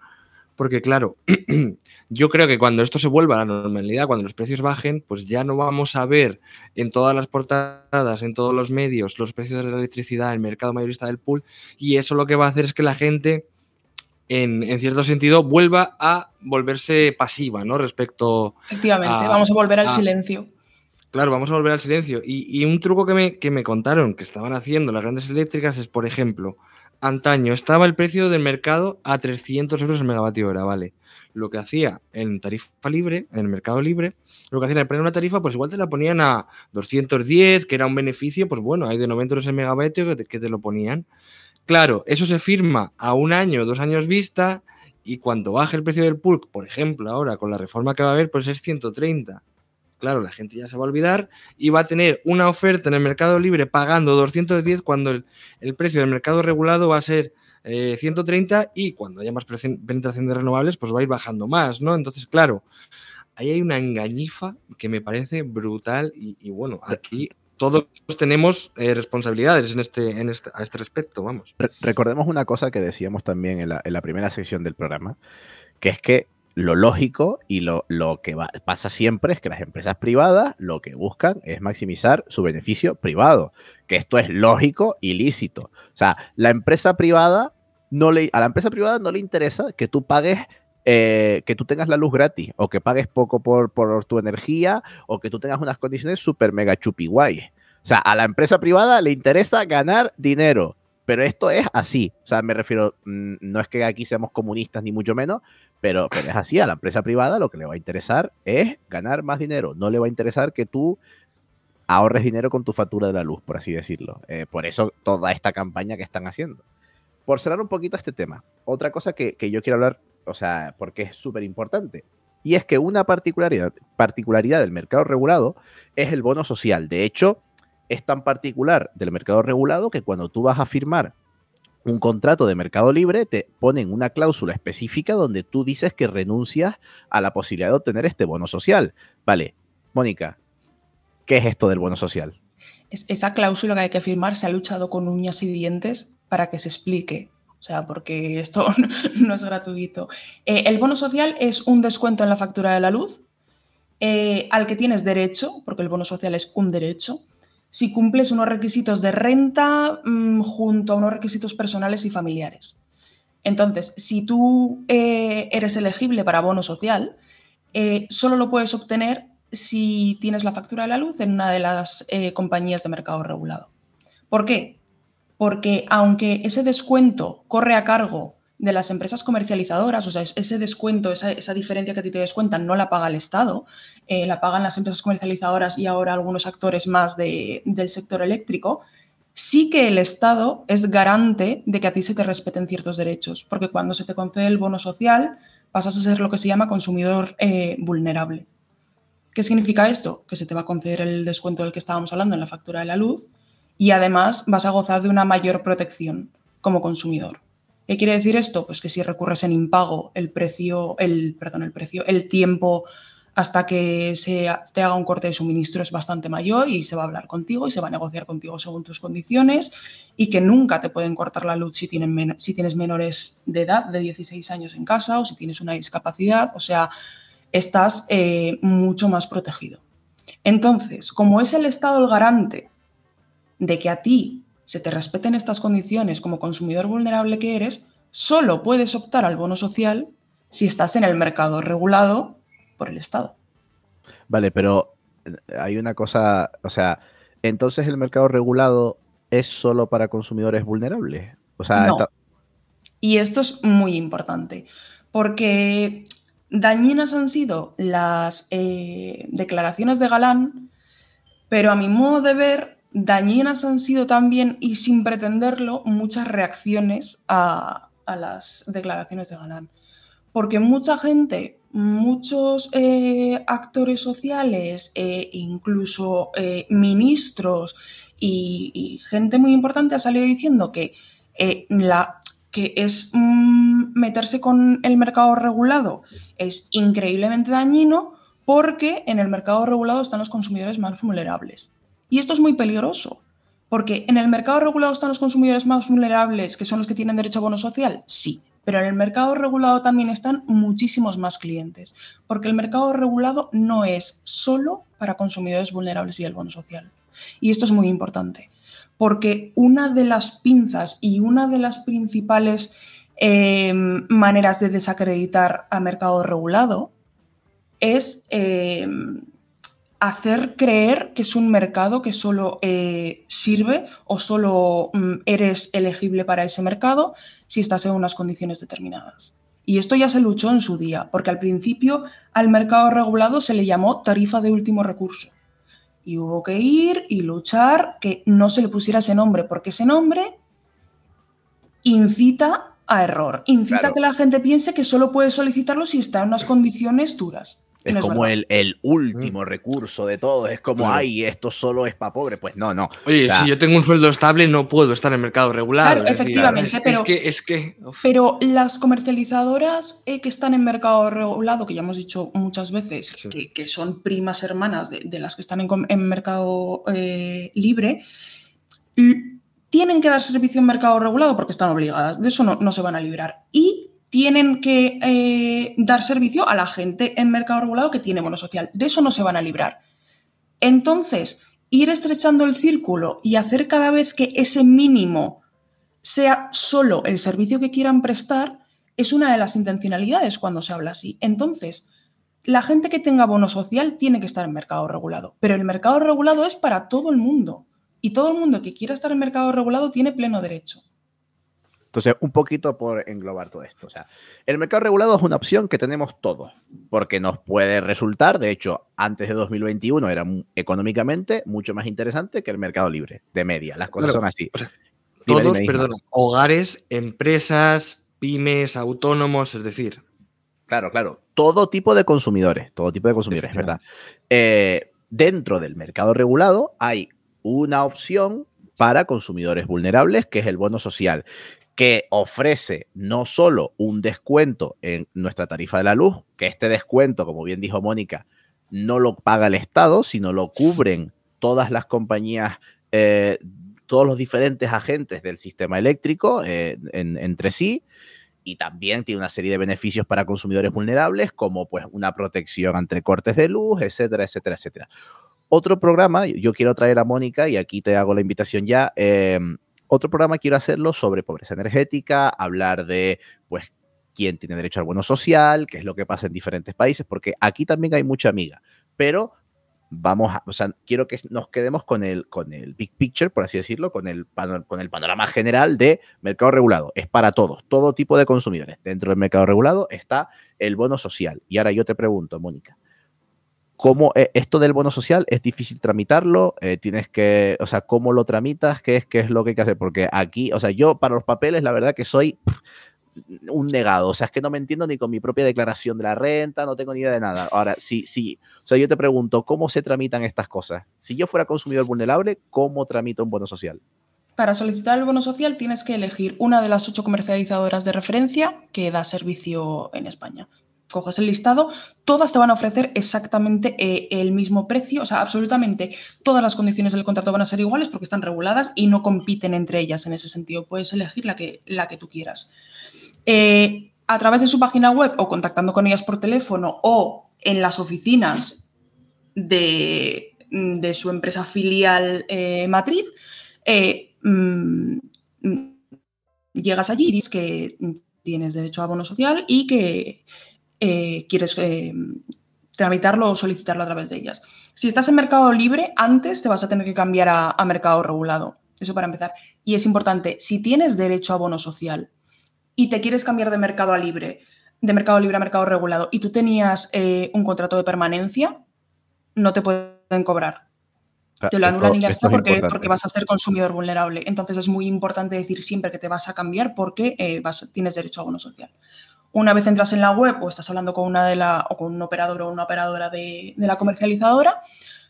porque claro, yo creo que cuando esto se vuelva a la normalidad, cuando los precios bajen, pues ya no vamos a ver en todas las portadas, en todos los medios, los precios de la electricidad, el mercado mayorista del pool, y eso lo que va a hacer es que la gente, en, cierto sentido, vuelva a volverse pasiva, ¿no? Respecto Efectivamente, vamos a volver al silencio. Claro, vamos a volver al silencio. Y, un truco que me, que me contaron que estaban haciendo las grandes eléctricas es, por ejemplo, antaño estaba el precio del mercado a 300 euros el megavatio hora, ¿vale? Lo que hacía en tarifa libre, en el mercado libre, lo que hacían al poner una tarifa, pues igual te la ponían a 210, que era un beneficio, pues bueno, hay de 90 euros el megavatio que te, lo ponían. Claro, eso se firma a un año, dos años vista, y cuando baje el precio del pulk, por ejemplo, ahora con la reforma que va a haber, pues es 130 claro, la gente ya se va a olvidar y va a tener una oferta en el mercado libre pagando 210 cuando el, precio del mercado regulado va a ser 130 eh, y cuando haya más penetración de renovables, pues va a ir bajando más, ¿no? Entonces, claro, ahí hay una engañifa que me parece brutal y, bueno, aquí todos tenemos eh, responsabilidades en este, en este, a este respecto, vamos. recordemos una cosa que decíamos también en la, en la primera sección del programa, que es que lo lógico y lo, lo que pasa siempre es que las empresas privadas lo que buscan es maximizar su beneficio privado, que esto es lógico y lícito. O sea, la empresa privada no le, a la empresa privada no le interesa que tú pagues eh, que tú tengas la luz gratis o que pagues poco por, por tu energía o que tú tengas unas condiciones súper mega chupi guay. O sea, a la empresa privada le interesa ganar dinero. Pero esto es así. O sea, me refiero, mm, no es que aquí seamos comunistas ni mucho menos, pero, es así, a la empresa privada lo que le va a interesar es ganar más dinero, no le va a interesar que tú ahorres dinero con tu factura de la luz, por así decirlo. Eh, por eso toda esta campaña que están haciendo. Por cerrar un poquito este tema, otra cosa que, yo quiero hablar, o sea, porque es súper importante, y es que una particularidad, particularidad del mercado regulado es el bono social. De hecho, es tan particular del mercado regulado que cuando tú vas a firmar un contrato de mercado libre, te ponen una cláusula específica donde tú dices que renuncias a la posibilidad de obtener este bono social. Vale, Mónica, ¿qué es esto del bono social? esa cláusula que hay que firmar se ha luchado con uñas y dientes para que se explique. O sea, porque esto no es gratuito. Eh, el bono social es un descuento en la factura de la luz eh, al que tienes derecho, porque el bono social es un derecho, si cumples unos requisitos de renta mm, junto a unos requisitos personales y familiares. Entonces, si tú eh, eres elegible para bono social, eh, solo lo puedes obtener si tienes la factura de la luz en una de las eh, compañías de mercado regulado. ¿Por qué? Porque aunque ese descuento corre a cargo de las empresas comercializadoras, o sea, ese descuento, esa, diferencia que a ti te descuentan, no la paga el Estado, eh, la pagan las empresas comercializadoras y ahora algunos actores más del sector eléctrico, sí que el Estado es garante de que a ti se te respeten ciertos derechos, porque cuando se te concede el bono social, pasas a ser lo que se llama consumidor eh, vulnerable. ¿Qué significa esto? Que se te va a conceder el descuento del que estábamos hablando en la factura de la luz y además vas a gozar de una mayor protección como consumidor. ¿Qué quiere decir esto? Pues que si recurres en impago, el precio, el, perdón, el precio, el tiempo hasta que se te haga un corte de suministro es bastante mayor y se va a hablar contigo y se va a negociar contigo según tus condiciones y que nunca te pueden cortar la luz si, tienes menores de edad, de 16 años en casa o si tienes una discapacidad, o sea, estás eh, mucho más protegido. Entonces, como es el Estado el garante de que a ti se te respeten estas condiciones como consumidor vulnerable que eres, solo puedes optar al bono social si estás en el mercado regulado por el Estado. Vale, pero eh, hay una cosa, o sea, entonces el mercado regulado es solo para consumidores vulnerables. O sea, no. Y esto es muy importante, porque dañinas han sido las eh, declaraciones de Galán, pero a mi modo de ver, dañinas han sido también, y sin pretenderlo, muchas reacciones a, las declaraciones de Galán. Porque mucha gente, muchos eh, actores sociales, e incluso eh, ministros y, gente muy importante ha salido diciendo que, eh, la, que es mm, meterse con el mercado regulado es increíblemente dañino porque en el mercado regulado están los consumidores más vulnerables. Y esto es muy peligroso, porque en el mercado regulado están los consumidores más vulnerables, que son los que tienen derecho a bono social, sí, pero en el mercado regulado también están muchísimos más clientes, porque el mercado regulado no es solo para consumidores vulnerables y el bono social. Y esto es muy importante, porque una de las pinzas y una de las principales eh, maneras de desacreditar al mercado regulado es eh, hacer creer que es un mercado que solo eh, sirve o solo mm, eres elegible para ese mercado si estás en unas condiciones determinadas. Y esto ya se luchó en su día, porque al principio al mercado regulado se le llamó tarifa de último recurso. Y hubo que ir y luchar que no se le pusiera ese nombre, porque ese nombre incita a error, incita a que la gente piense que solo puede solicitarlo si está en unas condiciones duras. Es como el, último mm. recurso de todo. Es como, ay, esto solo es para pobre. Pues no, no. Oye, si yo tengo un sueldo estable, no puedo estar en el mercado regular. Claro, efectivamente, pero, es que, pero las comercializadoras eh, que están en mercado regulado, que ya hemos dicho muchas veces, que, son primas hermanas de, las que están en, mercado eh, libre, tienen que dar servicio en mercado regulado porque están obligadas. De eso no, no se van a librar. Y tienen que eh, dar servicio a la gente en mercado regulado que tiene bono social. De eso no se van a librar. Entonces, ir estrechando el círculo y hacer cada vez que ese mínimo sea solo el servicio que quieran prestar es una de las intencionalidades cuando se habla así. Entonces, la gente que tenga bono social tiene que estar en mercado regulado, pero el mercado regulado es para todo el mundo y todo el mundo que quiera estar en mercado regulado tiene pleno derecho. Entonces, un poquito por englobar todo esto. O sea, el mercado regulado es una opción que tenemos todos, porque nos puede resultar, de hecho, antes de 2021 era económicamente mucho más interesante que el mercado libre, de media. Las cosas son así. todos, perdón, hogares, empresas, pymes, autónomos, es decir. Claro, claro. Todo tipo de consumidores, todo tipo de consumidores, ¿verdad? Eh, dentro del mercado regulado hay una opción para consumidores vulnerables, que es el bono social que ofrece no solo un descuento en nuestra tarifa de la luz, que este descuento, como bien dijo Mónica, no lo paga el Estado, sino lo cubren todas las compañías, eh, todos los diferentes agentes del sistema eléctrico eh, entre sí, y también tiene una serie de beneficios para consumidores vulnerables, como pues una protección ante cortes de luz, etcétera, etcétera, etcétera. Otro programa, yo quiero traer a Mónica, y aquí te hago la invitación ya, eh, otro programa quiero hacerlo sobre pobreza energética, hablar de, pues, quién tiene derecho al bono social, qué es lo que pasa en diferentes países, porque aquí también hay mucha amiga, pero vamos a, quiero que nos quedemos con el, con el big picture, por así decirlo, con el, con el panorama general de mercado regulado. Es para todos, todo tipo de consumidores. Dentro del mercado regulado está el bono social. Y ahora yo te pregunto, Mónica, cómo eh, esto del bono social es difícil tramitarlo, eh, tienes que, o sea, cómo lo tramitas, qué es, qué es lo que hay que hacer, porque aquí, o sea, yo para los papeles, la verdad que soy un negado, o sea, es que no me entiendo ni con mi propia declaración de la renta, no tengo ni idea de nada. Ahora, sí, sí, o sea, yo te pregunto, ¿cómo se tramitan estas cosas? Si yo fuera consumidor vulnerable, ¿cómo tramito un bono social? Para solicitar el bono social tienes que elegir una de las ocho comercializadoras de referencia que da servicio en España coges el listado, todas te van a ofrecer exactamente eh, el mismo precio, o sea, absolutamente todas las condiciones del contrato van a ser iguales porque están reguladas y no compiten entre ellas en ese sentido. Puedes elegir la que, la que tú quieras. Eh, a través de su página web o contactando con ellas por teléfono o en las oficinas de, su empresa filial eh, matriz, mm, llegas allí y dices que tienes derecho a bono social y que eh, quieres eh, tramitarlo o solicitarlo a través de ellas. Si estás en mercado libre, antes te vas a tener que cambiar a, mercado regulado. Eso para empezar. Y es importante, si tienes derecho a bono social y te quieres cambiar de mercado a libre, de mercado libre a mercado regulado, y tú tenías eh, un contrato de permanencia, no te pueden cobrar. te lo anulan y ya está porque, porque, vas a ser consumidor vulnerable. Entonces es muy importante decir siempre que te vas a cambiar porque vas, tienes derecho a bono social. Una vez entras en la web o estás hablando con una de la, o con un operador o una operadora de, la comercializadora,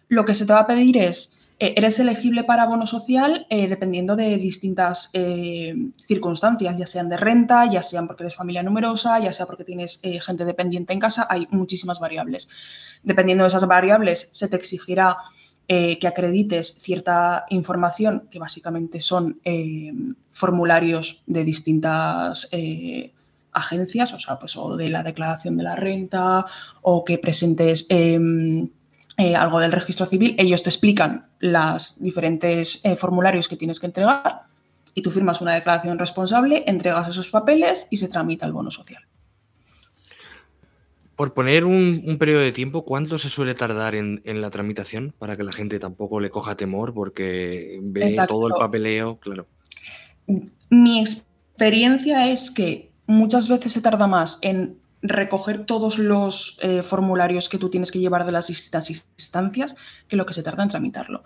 lo que se te va a pedir es eh, eres elegible para bono social eh, dependiendo de distintas eh, circunstancias, ya sean de renta, ya sean porque eres familia numerosa, ya sea porque tienes gente dependiente en casa, hay muchísimas variables. Dependiendo de esas variables, se te exigirá que acredites cierta información, que básicamente son formularios de distintas agencias, o sea, pues o de la declaración de la renta, o que presentes em, eh, algo del registro civil, ellos te explican los diferentes eh, formularios que tienes que entregar y tú firmas una declaración responsable, entregas esos papeles y se tramita el bono social. Por poner un, periodo de tiempo, ¿cuánto se suele tardar en, la tramitación para que la gente tampoco le coja temor porque ve todo el papeleo? Claro. Mi experiencia es que muchas veces se tarda más en recoger todos los eh, formularios que tú tienes que llevar de las distintas instancias que lo que se tarda en tramitarlo.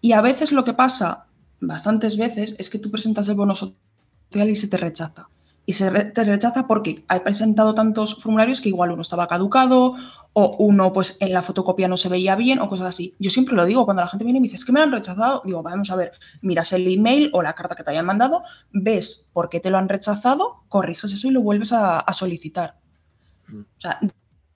Y a veces lo que pasa, bastantes veces, es que tú presentas el bono social y se te rechaza. Y se te rechaza porque hay presentado tantos formularios que igual uno estaba caducado o uno pues en la fotocopia no se veía bien o cosas así. Yo siempre lo digo, cuando la gente viene y me dice, es que me han rechazado, digo, vamos a ver, miras el email o la carta que te hayan mandado, ves por qué te lo han rechazado, corriges eso y lo vuelves a solicitar. O sea,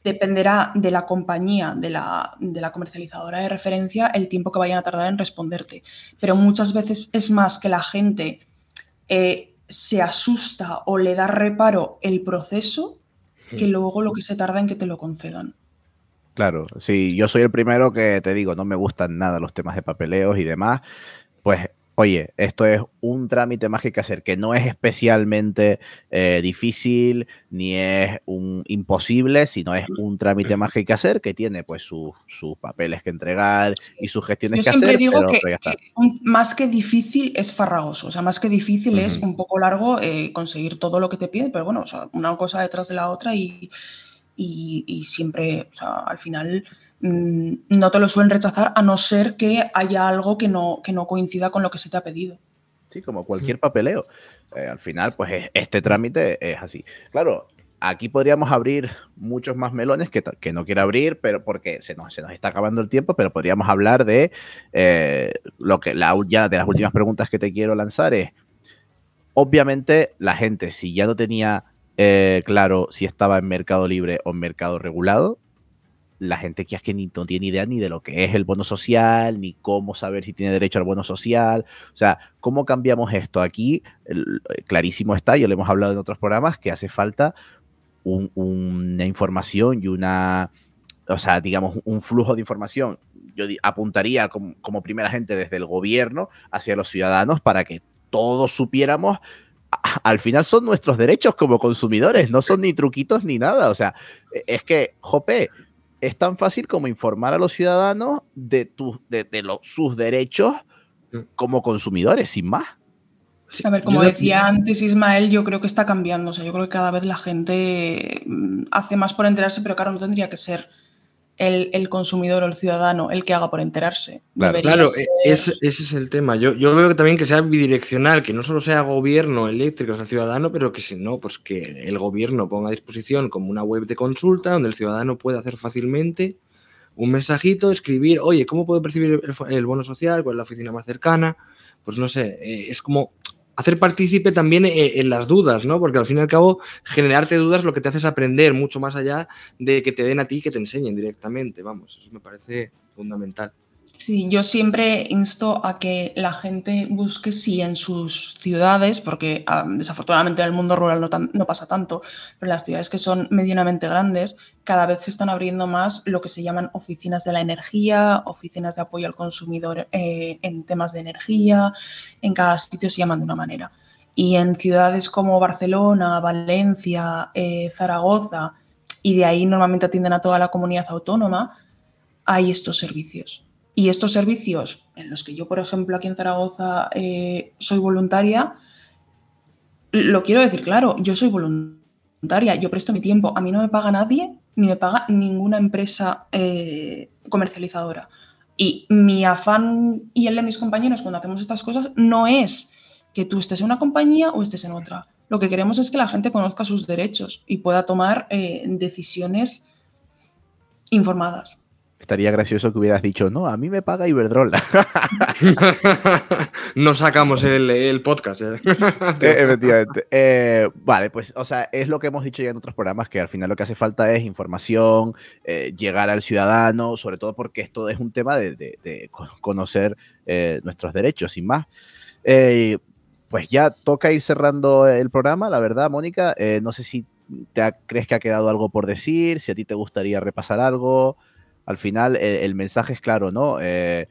dependerá de la compañía, de la, comercializadora de referencia, el tiempo que vayan a tardar en responderte. Pero muchas veces es más que la gente eh, se asusta o le da reparo el proceso que luego lo que se tarda en que te lo concedan. Claro, sí, yo soy el primero que te digo, no me gustan nada los temas de papeleos y demás, pues oye, esto es un trámite más que hay que hacer, que no es especialmente eh, difícil ni es un imposible, sino es un trámite más que hay que hacer, que tiene pues sus papeles que entregar y sus gestiones que hacer. Yo siempre digo que, más que difícil es farragoso, o sea, más que difícil es un poco largo eh, conseguir todo lo que te piden, pero bueno, o sea, una cosa detrás de la otra y, y siempre, o sea, al final no te lo suelen rechazar a no ser que haya algo que no, que no coincida con lo que se te ha pedido. Sí, como cualquier papeleo. Eh, al final, pues este trámite es así. Claro, aquí podríamos abrir muchos más melones que, que no quiero abrir, pero porque se nos, se nos, está acabando el tiempo, pero podríamos hablar de eh, lo que la, ya de las últimas preguntas que te quiero lanzar es, obviamente la gente, si ya no tenía eh, claro si estaba en mercado libre o en mercado regulado, la gente que es que no tiene idea ni de lo que es el bono social, ni cómo saber si tiene derecho al bono social. O sea, ¿cómo cambiamos esto? Aquí, clarísimo está, ya lo hemos hablado en otros programas, que hace falta una información y una, o sea, digamos, un flujo de información. Yo apuntaría como, como primera gente desde el gobierno hacia los ciudadanos para que todos supiéramos al final son nuestros derechos como consumidores, no son ni truquitos ni nada. O sea, e, es que, Jope, es tan fácil como informar a los ciudadanos de, de, sus derechos mm. como consumidores, sin más. A ver, como decía antes Ismael, yo creo que está cambiando. O sea, yo creo que cada vez la gente mm, hace más por enterarse, pero claro, no tendría que ser el, consumidor o el ciudadano el que haga por enterarse. Claro, e, ese, es el tema. Yo, yo veo que también que sea bidireccional, que no solo sea gobierno eléctrico, o sea, ciudadano, pero que si no, pues que el gobierno ponga a disposición como una web de consulta donde el ciudadano pueda hacer fácilmente un mensajito, escribir, oye, ¿cómo puedo percibir el, bono social? ¿Cuál es la oficina más cercana? Pues no sé, eh, es como hacer partícipe también eh, en, las dudas, ¿no? Porque al fin y al cabo, generarte dudas lo que te hace es aprender mucho más allá de que te den a ti que te enseñen directamente. Vamos, eso me parece fundamental. Sí, yo siempre insto a que la gente busque si en sus ciudades, porque ah, desafortunadamente en el mundo rural no, pasa tanto, pero en las ciudades que son medianamente grandes, cada vez se están abriendo más lo que se llaman oficinas de la energía, oficinas de apoyo al consumidor eh, en temas de energía, en cada sitio se llaman de una manera. Y en ciudades como Barcelona, Valencia, eh, Zaragoza, y de ahí normalmente atienden a toda la comunidad autónoma, hay estos servicios. Y estos servicios, en los que yo, por ejemplo, aquí en Zaragoza eh, soy voluntaria, lo quiero decir claro, yo soy voluntaria, yo presto mi tiempo, a mí no me paga nadie, ni me paga ninguna empresa eh, comercializadora. Y mi afán y el de mis compañeros cuando hacemos estas cosas no es que tú estés en una compañía o estés en otra. Lo que queremos es que la gente conozca sus derechos y pueda tomar eh, decisiones informadas. Estaría gracioso que hubieras dicho, no, a mí me paga Iberdrola. no sacamos el, podcast. ¿eh? Eh, efectivamente. Eh, vale, pues, o sea, es lo que hemos dicho ya en otros programas, que al final lo que hace falta es información, llegar al ciudadano, sobre todo porque esto es un tema de, conocer nuestros derechos, sin más. pues ya toca ir cerrando el programa, la verdad, Mónica. no sé si te crees que ha quedado algo por decir, si a ti te gustaría repasar algo al final eh, el, mensaje es claro, ¿no? Eh,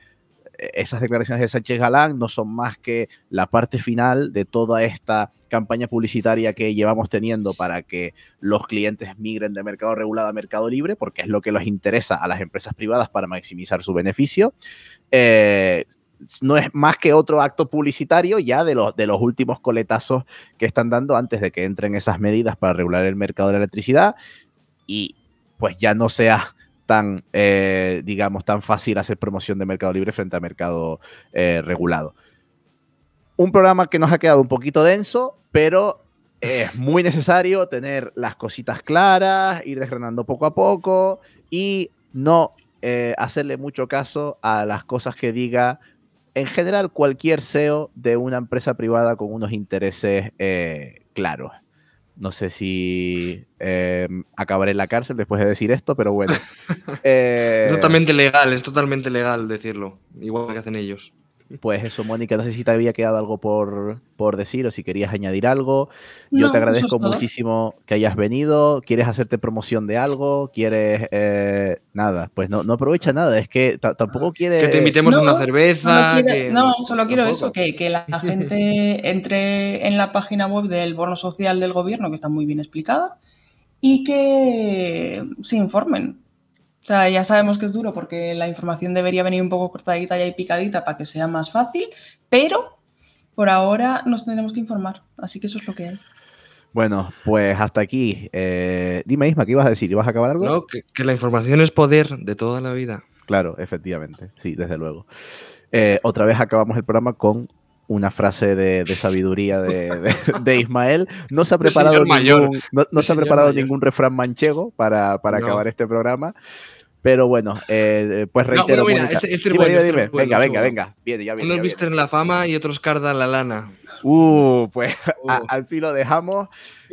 esas declaraciones de Sánchez Galán no son más que la parte final de toda esta campaña publicitaria que llevamos teniendo para que los clientes migren de mercado regulado a mercado libre, porque es lo que les interesa a las empresas privadas para maximizar su beneficio. Eh, no es más que otro acto publicitario ya de los, de los últimos coletazos que están dando antes de que entren esas medidas para regular el mercado de la electricidad y pues ya no sea tan, eh, digamos, tan fácil hacer promoción de Mercado Libre frente a Mercado eh, regulado. Un programa que nos ha quedado un poquito denso, pero es muy necesario tener las cositas claras, ir desgranando poco a poco y no eh, hacerle mucho caso a las cosas que diga en general cualquier CEO de una empresa privada con unos intereses claros. No sé si em, acabaré en la cárcel después de decir esto, pero bueno. Eh, totalmente legal, es totalmente legal decirlo, igual que hacen ellos. Pues eso, Mónica, no sé si te había quedado algo por, por decir o si querías añadir algo. Yo te agradezco muchísimo que hayas venido. ¿Quieres hacerte promoción de algo? ¿Quieres eh, nada? Pues no, no aprovecha nada. Es que tampoco quieres. Que te invitemos a una cerveza. No, solo quiero eso, que, que la gente entre en la página web del bono social del gobierno, que está muy bien explicada, y que se informen o sea, ya sabemos que es duro porque la información debería venir un poco cortadita y picadita para que sea más fácil, pero por ahora nos tendremos que informar. Así que eso es lo que hay. Bueno, pues hasta aquí. Eh, dime, Isma, ¿qué ibas a decir? ¿Ibas a acabar algo? No, que, la información es poder de toda la vida. Claro, efectivamente. Sí, desde luego. Eh, otra vez acabamos el programa con una frase de, sabiduría de, Ismael. No se ha preparado, ningún, no, se ha preparado ningún refrán manchego para, para acabar este programa. Pero bueno, eh, pues reitero. No, mira, este, este dime, dime, venga, venga, venga. Viene, ya viene, Unos visten la fama y otros cardan la lana. Uh, pues uh. así lo dejamos.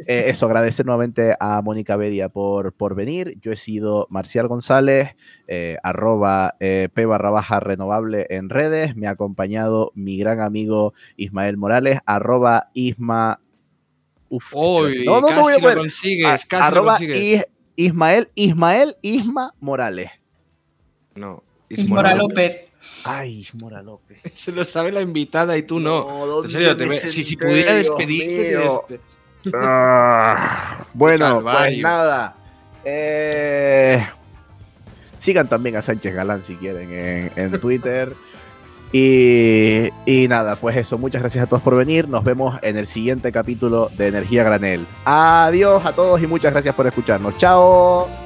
Eh, eso, agradecer nuevamente a Mónica Bedia por, por venir. Yo he sido Marcial González, eh, arroba P barra baja renovable en redes. Me ha acompañado mi gran amigo Ismael Morales, arroba Isma. Uf, no, no, no voy a Lo consigues, casi arroba lo consigues. Ismael, Ismael Isma Morales. No. Ismora López. Ay, Ismora López. Se lo sabe la invitada y tú no. en serio, si, si, pudiera despedirte de este. ah, bueno, pues nada. Eh, sigan también a Sánchez Galán si quieren en, en Twitter. Y, nada, pues eso, muchas gracias a todos por venir. Nos vemos en el siguiente capítulo de Energía Granel. Adiós a todos y muchas gracias por escucharnos. Chao.